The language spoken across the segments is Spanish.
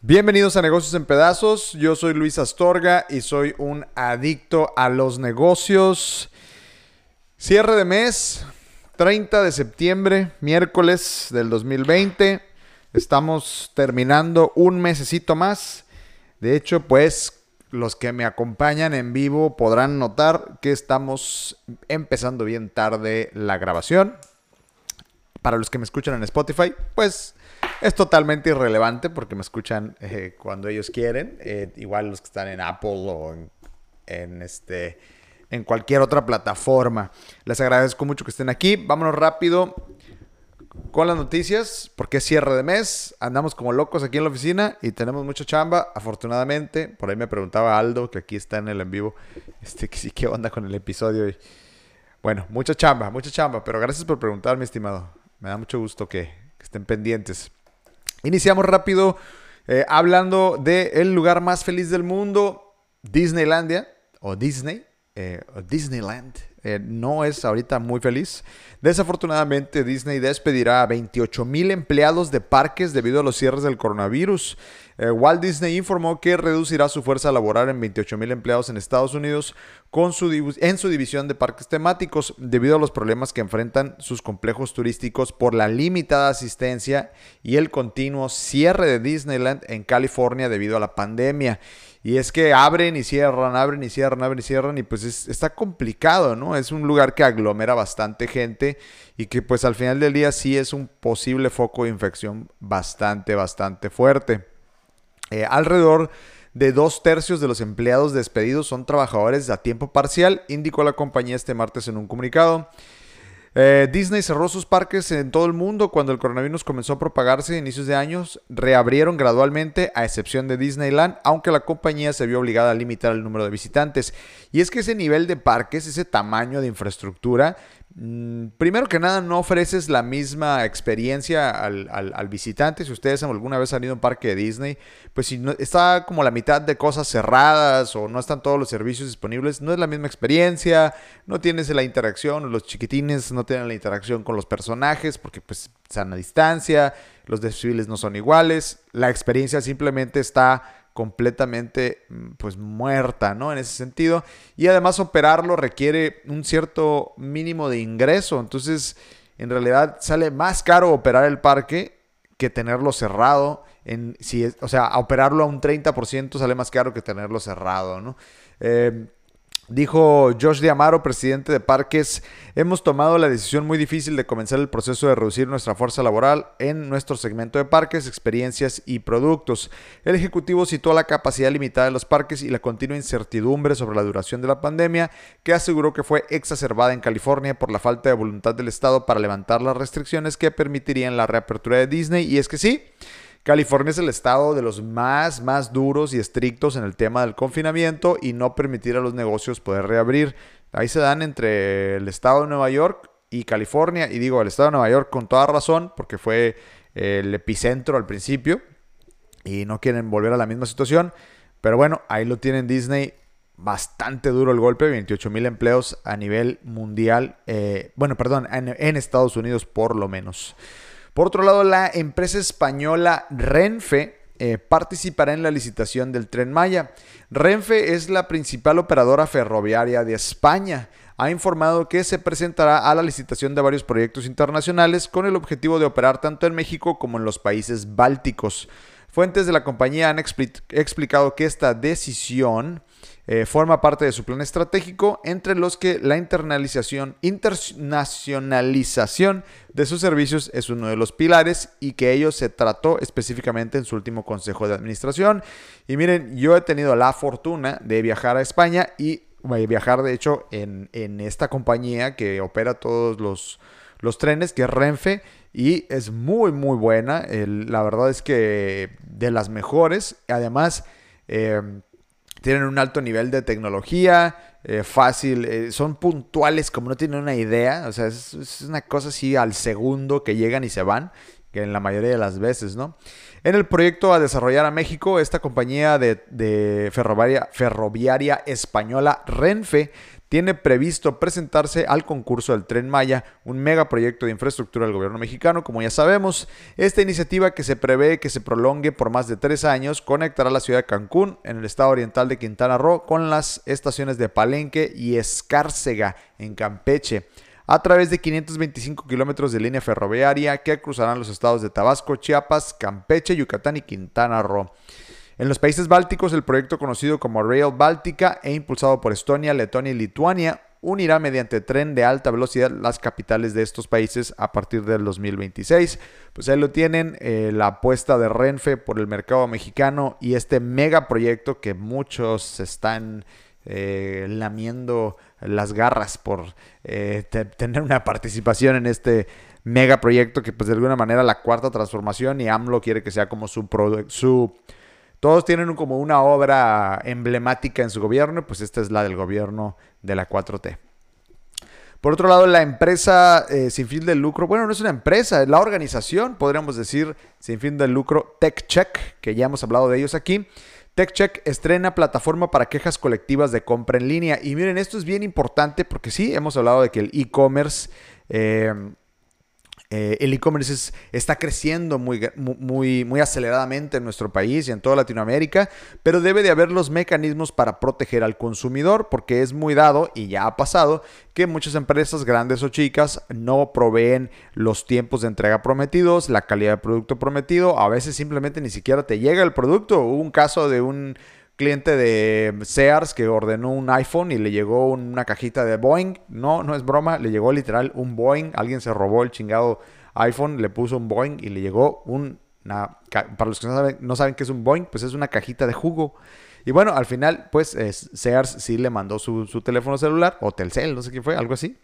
Bienvenidos a Negocios en Pedazos. Yo soy Luis Astorga y soy un adicto a los negocios. Cierre de mes, 30 de septiembre, miércoles del 2020. Estamos terminando un mesecito más. De hecho, pues los que me acompañan en vivo podrán notar que estamos empezando bien tarde la grabación. Para los que me escuchan en Spotify, pues es totalmente irrelevante porque me escuchan eh, cuando ellos quieren. Eh, igual los que están en Apple o en, este, en cualquier otra plataforma. Les agradezco mucho que estén aquí. Vámonos rápido con las noticias porque es cierre de mes. Andamos como locos aquí en la oficina y tenemos mucha chamba. Afortunadamente, por ahí me preguntaba Aldo, que aquí está en el en vivo, este, que sí, qué onda con el episodio. Bueno, mucha chamba, mucha chamba. Pero gracias por preguntar, mi estimado. Me da mucho gusto que estén pendientes. Iniciamos rápido eh, hablando del lugar más feliz del mundo, Disneylandia o Disney, eh, Disneyland. Eh, no es ahorita muy feliz. Desafortunadamente, Disney despedirá a 28 mil empleados de parques debido a los cierres del coronavirus. Eh, Walt Disney informó que reducirá su fuerza laboral en 28 mil empleados en Estados Unidos con su en su división de parques temáticos debido a los problemas que enfrentan sus complejos turísticos por la limitada asistencia y el continuo cierre de Disneyland en California debido a la pandemia. Y es que abren y cierran, abren y cierran, abren y cierran y pues está complicado, ¿no? Es un lugar que aglomera bastante gente y que pues al final del día sí es un posible foco de infección bastante, bastante fuerte. Eh, alrededor de dos tercios de los empleados despedidos son trabajadores a tiempo parcial, indicó la compañía este martes en un comunicado. Eh, Disney cerró sus parques en todo el mundo cuando el coronavirus comenzó a propagarse a inicios de años. Reabrieron gradualmente, a excepción de Disneyland, aunque la compañía se vio obligada a limitar el número de visitantes. Y es que ese nivel de parques, ese tamaño de infraestructura, primero que nada, no ofreces la misma experiencia al, visitante. Si ustedes alguna vez han ido a un parque de Disney, pues si no, está como la mitad de cosas cerradas o no están todos los servicios disponibles, no es la misma experiencia, no tienes la interacción, los chiquitines no tienen la interacción con los personajes porque pues están a distancia, los desfiles no son iguales, la experiencia simplemente está completamente mm, pues muerta, ¿no? En ese sentido. Y además operarlo requiere un cierto mínimo de ingreso. Entonces, en realidad sale más caro operar el parque que tenerlo cerrado. En, si o sea, operarlo a un 30% sale más caro que tenerlo cerrado, ¿no? Eh, Dijo Josh Amaro, presidente de Parques, hemos tomado la decisión muy difícil de comenzar el proceso de reducir nuestra fuerza laboral en nuestro segmento de parques, experiencias y productos. El Ejecutivo citó la capacidad limitada de los parques y la continua incertidumbre sobre la duración de la pandemia, que aseguró que fue exacerbada en California por la falta de voluntad del Estado para levantar las restricciones que permitirían la reapertura de Disney. Y es que sí, California es el estado de los más, más duros y estrictos en el tema del confinamiento y no permitir a los negocios poder reabrir. Ahí se dan entre el estado de Nueva York y California. Y digo, el estado de Nueva York con toda razón, porque fue el epicentro al principio y no quieren volver a la misma situación. Pero bueno, ahí lo tienen Disney. Bastante duro el golpe, 28 mil empleos a nivel mundial. Eh, bueno, perdón, en Estados Unidos por lo menos. Por otro lado, la empresa española Renfe eh, participará en la licitación del tren Maya. Renfe es la principal operadora ferroviaria de España. Ha informado que se presentará a la licitación de varios proyectos internacionales con el objetivo de operar tanto en México como en los países bálticos. Fuentes de la compañía han explicado que esta decisión eh, forma parte de su plan estratégico, entre los que la internalización, internacionalización de sus servicios es uno de los pilares y que ello se trató específicamente en su último consejo de administración. Y miren, yo he tenido la fortuna de viajar a España y viajar de hecho en, esta compañía que opera todos los, los trenes, que es Renfe, y es muy muy buena. la verdad es que de las mejores. Además, eh, tienen un alto nivel de tecnología, eh, fácil, eh, son puntuales como no tienen una idea, o sea, es, una cosa así al segundo que llegan y se van, que en la mayoría de las veces, ¿no? En el proyecto a desarrollar a México, esta compañía de, ferroviaria, ferroviaria española Renfe tiene previsto presentarse al concurso del Tren Maya, un megaproyecto de infraestructura del gobierno mexicano, como ya sabemos. Esta iniciativa que se prevé que se prolongue por más de tres años conectará la ciudad de Cancún, en el estado oriental de Quintana Roo, con las estaciones de Palenque y Escárcega, en Campeche a través de 525 kilómetros de línea ferroviaria que cruzarán los estados de Tabasco, Chiapas, Campeche, Yucatán y Quintana Roo. En los países bálticos, el proyecto conocido como Rail Báltica e impulsado por Estonia, Letonia y Lituania unirá mediante tren de alta velocidad las capitales de estos países a partir del 2026. Pues ahí lo tienen, eh, la apuesta de Renfe por el mercado mexicano y este megaproyecto que muchos están eh, lamiendo las garras por eh, tener una participación en este megaproyecto que pues de alguna manera la cuarta transformación y AMLO quiere que sea como su, su todos tienen como una obra emblemática en su gobierno, pues esta es la del gobierno de la 4T. Por otro lado, la empresa eh, sin fin de lucro, bueno, no es una empresa, es la organización, podríamos decir, sin fin de lucro, TechCheck, que ya hemos hablado de ellos aquí. TechCheck estrena plataforma para quejas colectivas de compra en línea. Y miren, esto es bien importante porque sí, hemos hablado de que el e-commerce eh, eh, el e-commerce está creciendo muy, muy, muy aceleradamente en nuestro país y en toda Latinoamérica, pero debe de haber los mecanismos para proteger al consumidor, porque es muy dado y ya ha pasado que muchas empresas grandes o chicas no proveen los tiempos de entrega prometidos, la calidad de producto prometido, a veces simplemente ni siquiera te llega el producto. Hubo un caso de un cliente de Sears que ordenó un iPhone y le llegó una cajita de Boeing. No, no es broma, le llegó literal un Boeing. Alguien se robó el chingado iPhone, le puso un Boeing y le llegó un... Una, para los que no saben, no saben qué es un Boeing, pues es una cajita de jugo. Y bueno, al final, pues Sears sí le mandó su, teléfono celular, o Telcel, no sé qué fue, algo así.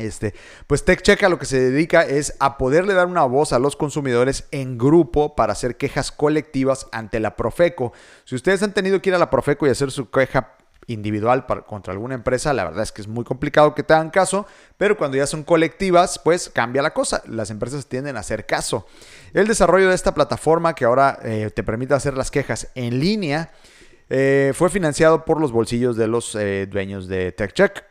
Este, pues TechCheck a lo que se dedica es a poderle dar una voz a los consumidores en grupo para hacer quejas colectivas ante la Profeco. Si ustedes han tenido que ir a la Profeco y hacer su queja individual contra alguna empresa, la verdad es que es muy complicado que te hagan caso, pero cuando ya son colectivas, pues cambia la cosa. Las empresas tienden a hacer caso. El desarrollo de esta plataforma que ahora eh, te permite hacer las quejas en línea eh, fue financiado por los bolsillos de los eh, dueños de TechCheck.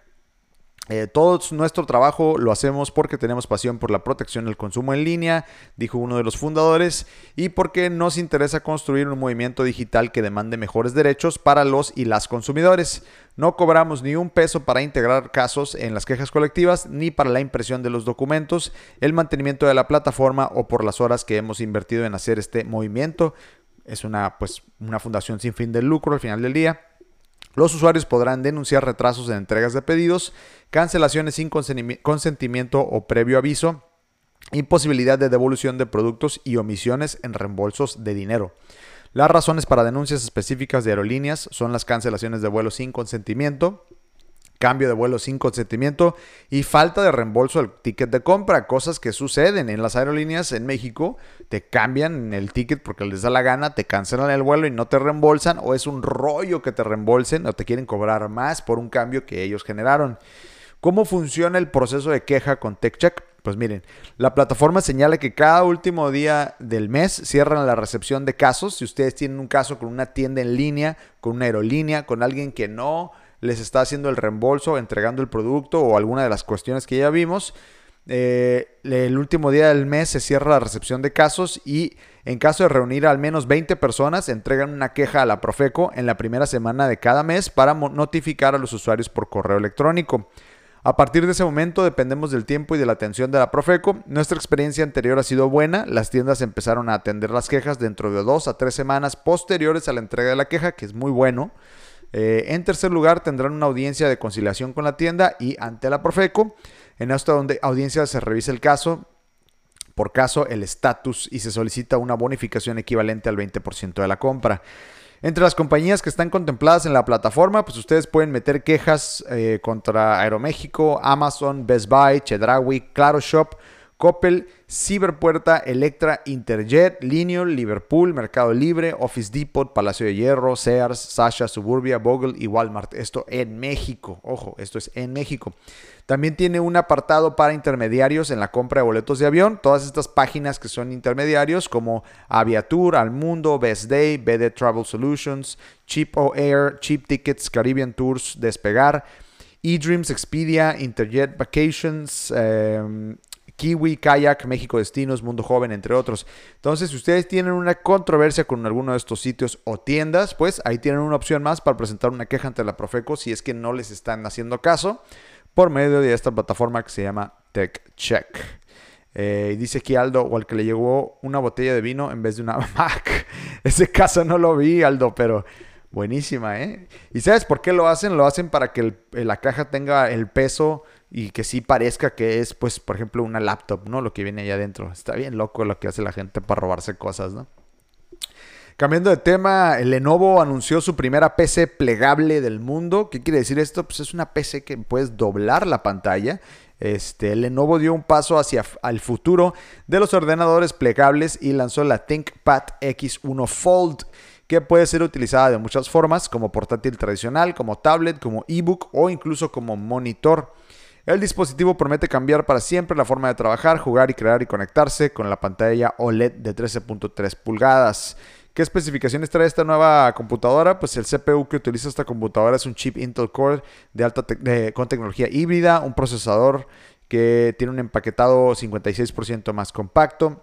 Eh, todo nuestro trabajo lo hacemos porque tenemos pasión por la protección del consumo en línea, dijo uno de los fundadores, y porque nos interesa construir un movimiento digital que demande mejores derechos para los y las consumidores. No cobramos ni un peso para integrar casos en las quejas colectivas, ni para la impresión de los documentos, el mantenimiento de la plataforma o por las horas que hemos invertido en hacer este movimiento. Es una, pues, una fundación sin fin de lucro al final del día. Los usuarios podrán denunciar retrasos en entregas de pedidos, cancelaciones sin consentimiento o previo aviso, imposibilidad de devolución de productos y omisiones en reembolsos de dinero. Las razones para denuncias específicas de aerolíneas son las cancelaciones de vuelos sin consentimiento, cambio de vuelo sin consentimiento y falta de reembolso del ticket de compra, cosas que suceden en las aerolíneas en México, te cambian el ticket porque les da la gana, te cancelan el vuelo y no te reembolsan o es un rollo que te reembolsen o te quieren cobrar más por un cambio que ellos generaron. ¿Cómo funciona el proceso de queja con TechCheck? Pues miren, la plataforma señala que cada último día del mes cierran la recepción de casos. Si ustedes tienen un caso con una tienda en línea, con una aerolínea, con alguien que no les está haciendo el reembolso, entregando el producto o alguna de las cuestiones que ya vimos. Eh, el último día del mes se cierra la recepción de casos y en caso de reunir al menos 20 personas entregan una queja a la Profeco en la primera semana de cada mes para notificar a los usuarios por correo electrónico. A partir de ese momento dependemos del tiempo y de la atención de la Profeco. Nuestra experiencia anterior ha sido buena. Las tiendas empezaron a atender las quejas dentro de dos a tres semanas posteriores a la entrega de la queja, que es muy bueno. Eh, en tercer lugar, tendrán una audiencia de conciliación con la tienda y ante la Profeco. En esta audiencia se revisa el caso, por caso el estatus y se solicita una bonificación equivalente al 20% de la compra. Entre las compañías que están contempladas en la plataforma, pues ustedes pueden meter quejas eh, contra Aeroméxico, Amazon, Best Buy, Chedraui, Claro Shop, Coppel, Ciberpuerta, Electra, Interjet, Lineal, Liverpool, Mercado Libre, Office Depot, Palacio de Hierro, Sears, Sasha, Suburbia, Bogle y Walmart. Esto en México. Ojo, esto es en México. También tiene un apartado para intermediarios en la compra de boletos de avión. Todas estas páginas que son intermediarios como Aviatur, Almundo, Best Day, BD Travel Solutions, Cheap Air, Cheap Tickets, Caribbean Tours, Despegar eDreams, Expedia, Interjet Vacations, em, Kiwi, Kayak, México Destinos, Mundo Joven, entre otros. Entonces, si ustedes tienen una controversia con alguno de estos sitios o tiendas, pues ahí tienen una opción más para presentar una queja ante la Profeco si es que no les están haciendo caso por medio de esta plataforma que se llama TechCheck. Eh, dice aquí Aldo, o al que le llegó una botella de vino en vez de una Mac. Ese caso no lo vi, Aldo, pero buenísima, ¿eh? ¿Y sabes por qué lo hacen? Lo hacen para que la caja tenga el peso y que sí parezca que es, pues, por ejemplo, una laptop, ¿no? Lo que viene ahí adentro. Está bien loco lo que hace la gente para robarse cosas, ¿no? Cambiando de tema, Lenovo anunció su primera PC plegable del mundo. ¿Qué quiere decir esto? Pues es una PC que puedes doblar la pantalla. Este, Lenovo dio un paso hacia el futuro de los ordenadores plegables y lanzó la ThinkPad X1 Fold, que puede ser utilizada de muchas formas, como portátil tradicional, como tablet, como ebook o incluso como monitor. El dispositivo promete cambiar para siempre la forma de trabajar, jugar y crear y conectarse con la pantalla OLED de 13.3 pulgadas. ¿Qué especificaciones trae esta nueva computadora? Pues el CPU que utiliza esta computadora es un chip Intel Core de alta con tecnología híbrida, un procesador que tiene un empaquetado 56% más compacto,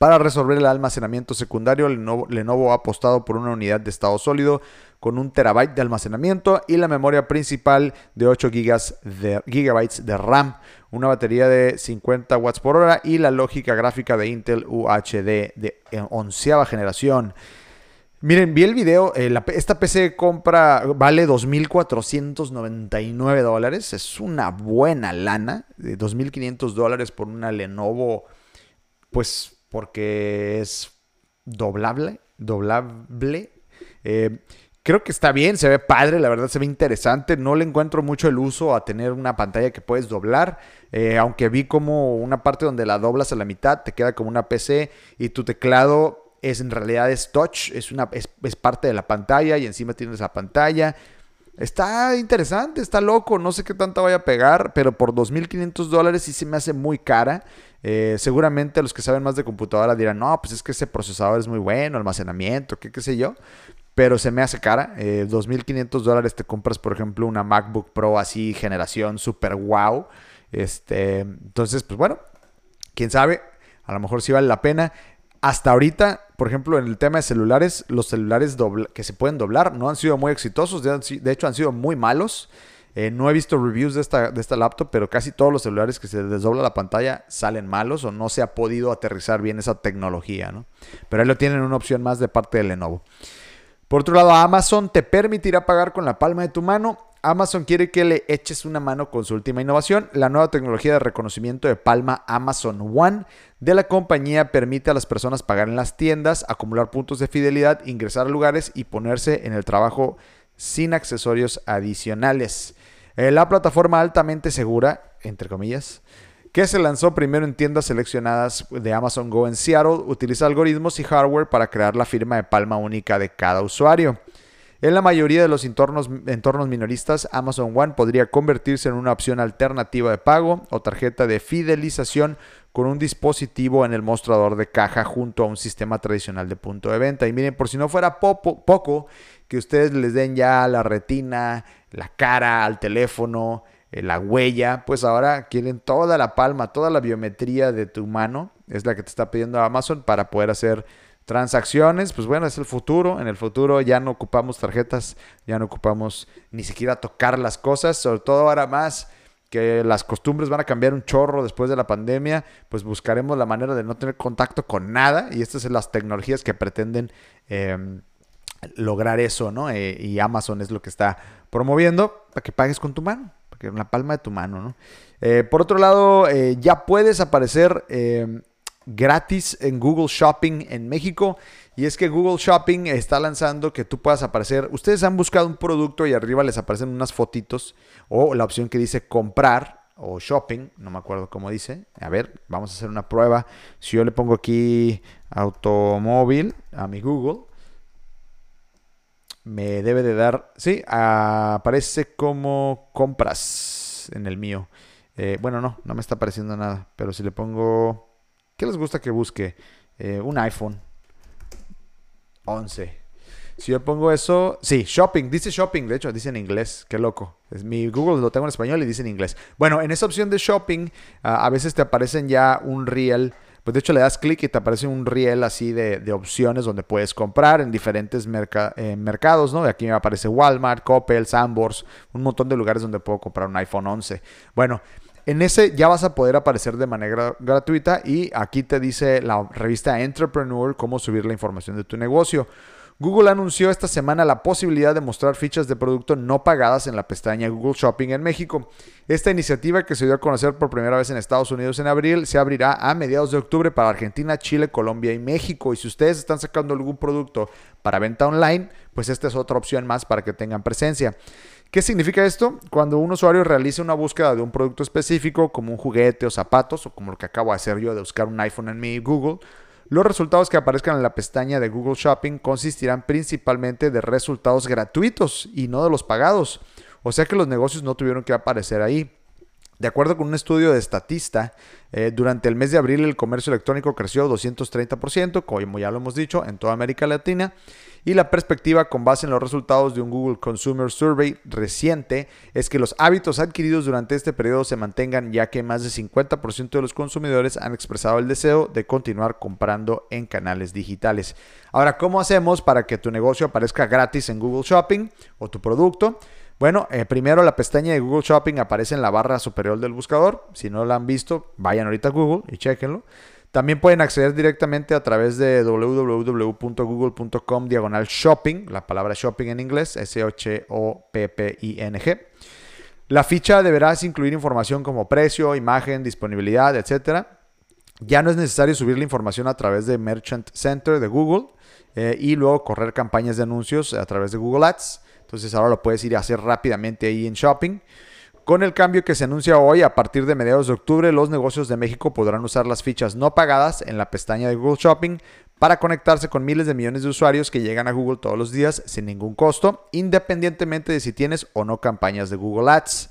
para resolver el almacenamiento secundario, Lenovo, ha apostado por una unidad de estado sólido con un terabyte de almacenamiento y la memoria principal de 8 de, gigabytes de RAM, una batería de 50 watts por hora y la lógica gráfica de Intel UHD de onceava generación. Miren, vi el video. Eh, esta PC compra vale 2.499 dólares. Es una buena lana. De 2.500 dólares por una Lenovo. Pues porque es doblable, doblable. Eh, creo que está bien, se ve padre, la verdad se ve interesante. No le encuentro mucho el uso a tener una pantalla que puedes doblar. Eh, aunque vi como una parte donde la doblas a la mitad, te queda como una PC y tu teclado es en realidad es touch, es, una, es, es parte de la pantalla y encima tienes la pantalla. Está interesante, está loco, no sé qué tanto vaya a pegar, pero por 2.500 dólares sí se me hace muy cara. Eh, seguramente los que saben más de computadora dirán, no, pues es que ese procesador es muy bueno, almacenamiento, qué, qué sé yo. Pero se me hace cara. 2.500 eh, dólares te compras, por ejemplo, una MacBook Pro así, generación super wow. Este, entonces, pues bueno, quién sabe, a lo mejor sí vale la pena. Hasta ahorita, por ejemplo, en el tema de celulares, los celulares que se pueden doblar no han sido muy exitosos, de, hecho han sido muy malos. Eh, no he visto reviews de esta, de esta laptop, pero casi todos los celulares que se desdobla la pantalla salen malos o no se ha podido aterrizar bien esa tecnología, ¿no? Pero ahí lo tienen una opción más de parte de Lenovo. Por otro lado, Amazon te permitirá pagar con la palma de tu mano Amazon quiere que le eches una mano con su última innovación. La nueva tecnología de reconocimiento de palma Amazon One de la compañía permite a las personas pagar en las tiendas, acumular puntos de fidelidad, ingresar a lugares y ponerse en el trabajo sin accesorios adicionales. Eh, la plataforma altamente segura, entre comillas, que se lanzó primero en tiendas seleccionadas de Amazon Go en Seattle, utiliza algoritmos y hardware para crear la firma de palma única de cada usuario. En la mayoría de los entornos, entornos minoristas, Amazon One podría convertirse en una opción alternativa de pago o tarjeta de fidelización con un dispositivo en el mostrador de caja junto a un sistema tradicional de punto de venta. Y miren, por si no fuera poco, que ustedes les den ya la retina, la cara al teléfono, eh, la huella, pues ahora quieren toda la palma, toda la biometría de tu mano, es la que te está pidiendo Amazon para poder hacer Transacciones, pues bueno, es el futuro. En el futuro ya no ocupamos tarjetas, ya no ocupamos ni siquiera tocar las cosas, sobre todo ahora más que las costumbres van a cambiar un chorro después de la pandemia, pues buscaremos la manera de no tener contacto con nada y estas son las tecnologías que pretenden em, lograr eso, ¿no? Eh, y Amazon es lo que está promoviendo para que pagues con tu mano, para que en la palma de tu mano, ¿no? Eh, por otro lado, eh, ya puedes aparecer em, gratis en Google Shopping en México. Y es que Google Shopping está lanzando que tú puedas aparecer. Ustedes han buscado un producto y arriba les aparecen unas fotitos o la opción que dice comprar o shopping, no me acuerdo cómo dice. A ver, vamos a hacer una prueba. Si yo le pongo aquí automóvil a mi Google, me debe de dar, sí, aparece como compras en el mío. Eh, bueno, no, no me está apareciendo nada, pero si le pongo ¿Qué les gusta que busque? Eh, un iPhone 11. Si yo pongo eso, sí, shopping, dice shopping, de hecho, dice en inglés, qué loco. Es mi Google lo tengo en español y dice en inglés. Bueno, en esa opción de shopping, ah, a veces te aparecen ya un reel pues de hecho le das clic y te aparece un riel así de, opciones donde puedes comprar en diferentes eh, mercados, ¿no? Aquí me aparece Walmart, Coppel, Sambors, un montón de lugares donde puedo comprar un iPhone 11. Bueno, en ese ya vas a poder aparecer de manera gratuita y aquí te dice la revista Entrepreneur cómo subir la información de tu negocio. Google anunció esta semana la posibilidad de mostrar fichas de producto no pagadas en la pestaña Google Shopping en México. Esta iniciativa, que se dio a conocer por primera vez en Estados Unidos en abril, se abrirá a mediados de octubre para Argentina, Chile, Colombia y México. Y si ustedes están sacando algún producto para venta online, pues esta es otra opción más para que tengan presencia. ¿Qué significa esto? Cuando un usuario realiza una búsqueda de un producto específico, como un juguete o zapatos, o como lo que acabo de hacer yo de buscar un iPhone en mi Google, los resultados que aparezcan en la pestaña de Google Shopping consistirán principalmente de resultados gratuitos y no de los pagados. O sea que los negocios no tuvieron que aparecer ahí. De acuerdo con un estudio de Statista, eh, durante el mes de abril el comercio electrónico creció 230%, como ya lo hemos dicho, en toda América Latina y la perspectiva con base en los resultados de un Google Consumer Survey reciente es que los hábitos adquiridos durante este periodo se mantengan ya que más del 50% de los consumidores han expresado el deseo de continuar comprando en canales digitales. Ahora, ¿cómo hacemos para que tu negocio aparezca gratis en Google Shopping o tu producto? Bueno, eh, primero la pestaña de Google Shopping aparece en la barra superior del buscador. Si no la han visto, vayan ahorita a Google y chequenlo. También pueden acceder directamente a través de www.google.com diagonal shopping, la palabra shopping en inglés, S-H-O-P-P-I-N-G. La ficha deberá incluir información como precio, imagen, disponibilidad, etc. Ya no es necesario subir la información a través de Merchant Center de Google eh, y luego correr campañas de anuncios a través de Google Ads. Entonces ahora lo puedes ir a hacer rápidamente ahí en Shopping. Con el cambio que se anuncia hoy, a partir de mediados de octubre, los negocios de México podrán usar las fichas no pagadas en la pestaña de Google Shopping para conectarse con miles de millones de usuarios que llegan a Google todos los días sin ningún costo, independientemente de si tienes o no campañas de Google Ads.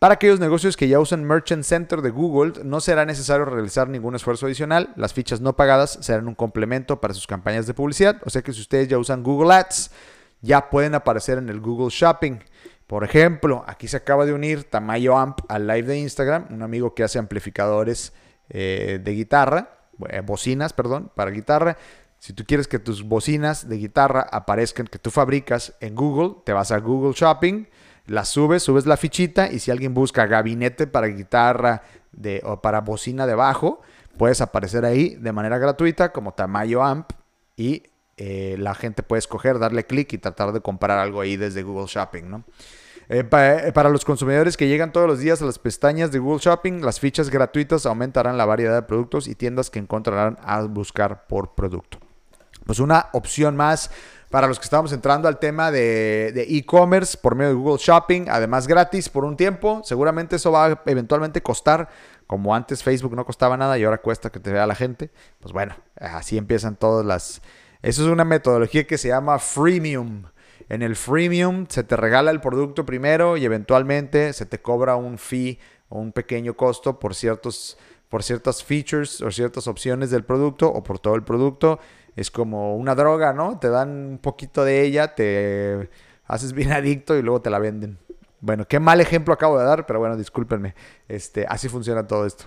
Para aquellos negocios que ya usan Merchant Center de Google, no será necesario realizar ningún esfuerzo adicional. Las fichas no pagadas serán un complemento para sus campañas de publicidad. O sea que si ustedes ya usan Google Ads, ya pueden aparecer en el Google Shopping. Por ejemplo, aquí se acaba de unir Tamayo Amp al live de Instagram, un amigo que hace amplificadores eh, de guitarra, eh, bocinas, perdón, para guitarra. Si tú quieres que tus bocinas de guitarra aparezcan, que tú fabricas en Google, te vas a Google Shopping, las subes, subes la fichita y si alguien busca gabinete para guitarra o para bocina de bajo, puedes aparecer ahí de manera gratuita como Tamayo Amp y eh, la gente puede escoger, darle clic y tratar de comprar algo ahí desde Google Shopping, ¿no? Eh, eh, para los consumidores que llegan todos los días a las pestañas de Google Shopping, las fichas gratuitas aumentarán la variedad de productos y tiendas que encontrarán al buscar por producto. Pues una opción más para los que estamos entrando al tema de e-commerce por medio de Google Shopping, además gratis por un tiempo. Seguramente eso va a eventualmente costar, como antes Facebook no costaba nada y ahora cuesta que te vea la gente. Pues bueno, así empiezan todas las eso es una metodología que se llama freemium. En el freemium se te regala el producto primero y eventualmente se te cobra un fee o un pequeño costo por, ciertos, por ciertas features o ciertas opciones del producto o por todo el producto. Es como una droga, ¿no? Te dan un poquito de ella, te haces bien adicto y luego te la venden. Bueno, qué mal ejemplo acabo de dar, pero bueno, discúlpenme. Este, así funciona todo esto.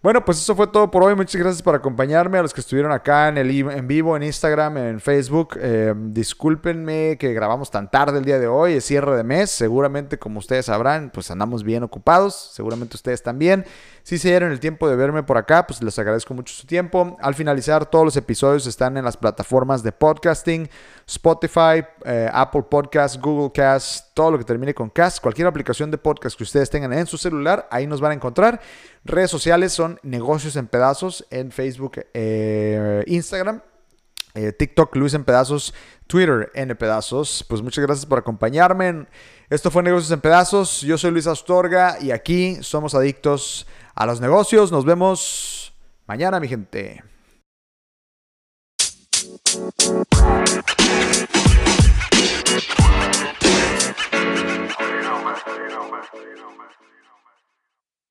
Bueno, pues eso fue todo por hoy. Muchas gracias por acompañarme. A los que estuvieron acá en el en vivo, en Instagram, en Facebook. Eh, discúlpenme que grabamos tan tarde el día de hoy. Es cierre de mes. Seguramente, como ustedes sabrán, pues andamos bien ocupados. Seguramente ustedes también. Si se dieron el tiempo de verme por acá, pues les agradezco mucho su tiempo. Al finalizar, todos los episodios están en las plataformas de podcasting, Spotify, eh, Apple Podcasts, Google Cast, todo lo que termine con Cast, cualquier aplicación de podcast que ustedes tengan en su celular, ahí nos van a encontrar. Redes sociales son negocios en pedazos en Facebook, eh, Instagram. Eh, TikTok, Luis en pedazos, Twitter en pedazos. Pues muchas gracias por acompañarme. Esto fue Negocios en Pedazos. Yo soy Luis Astorga y aquí somos adictos a los negocios. Nos vemos mañana, mi gente.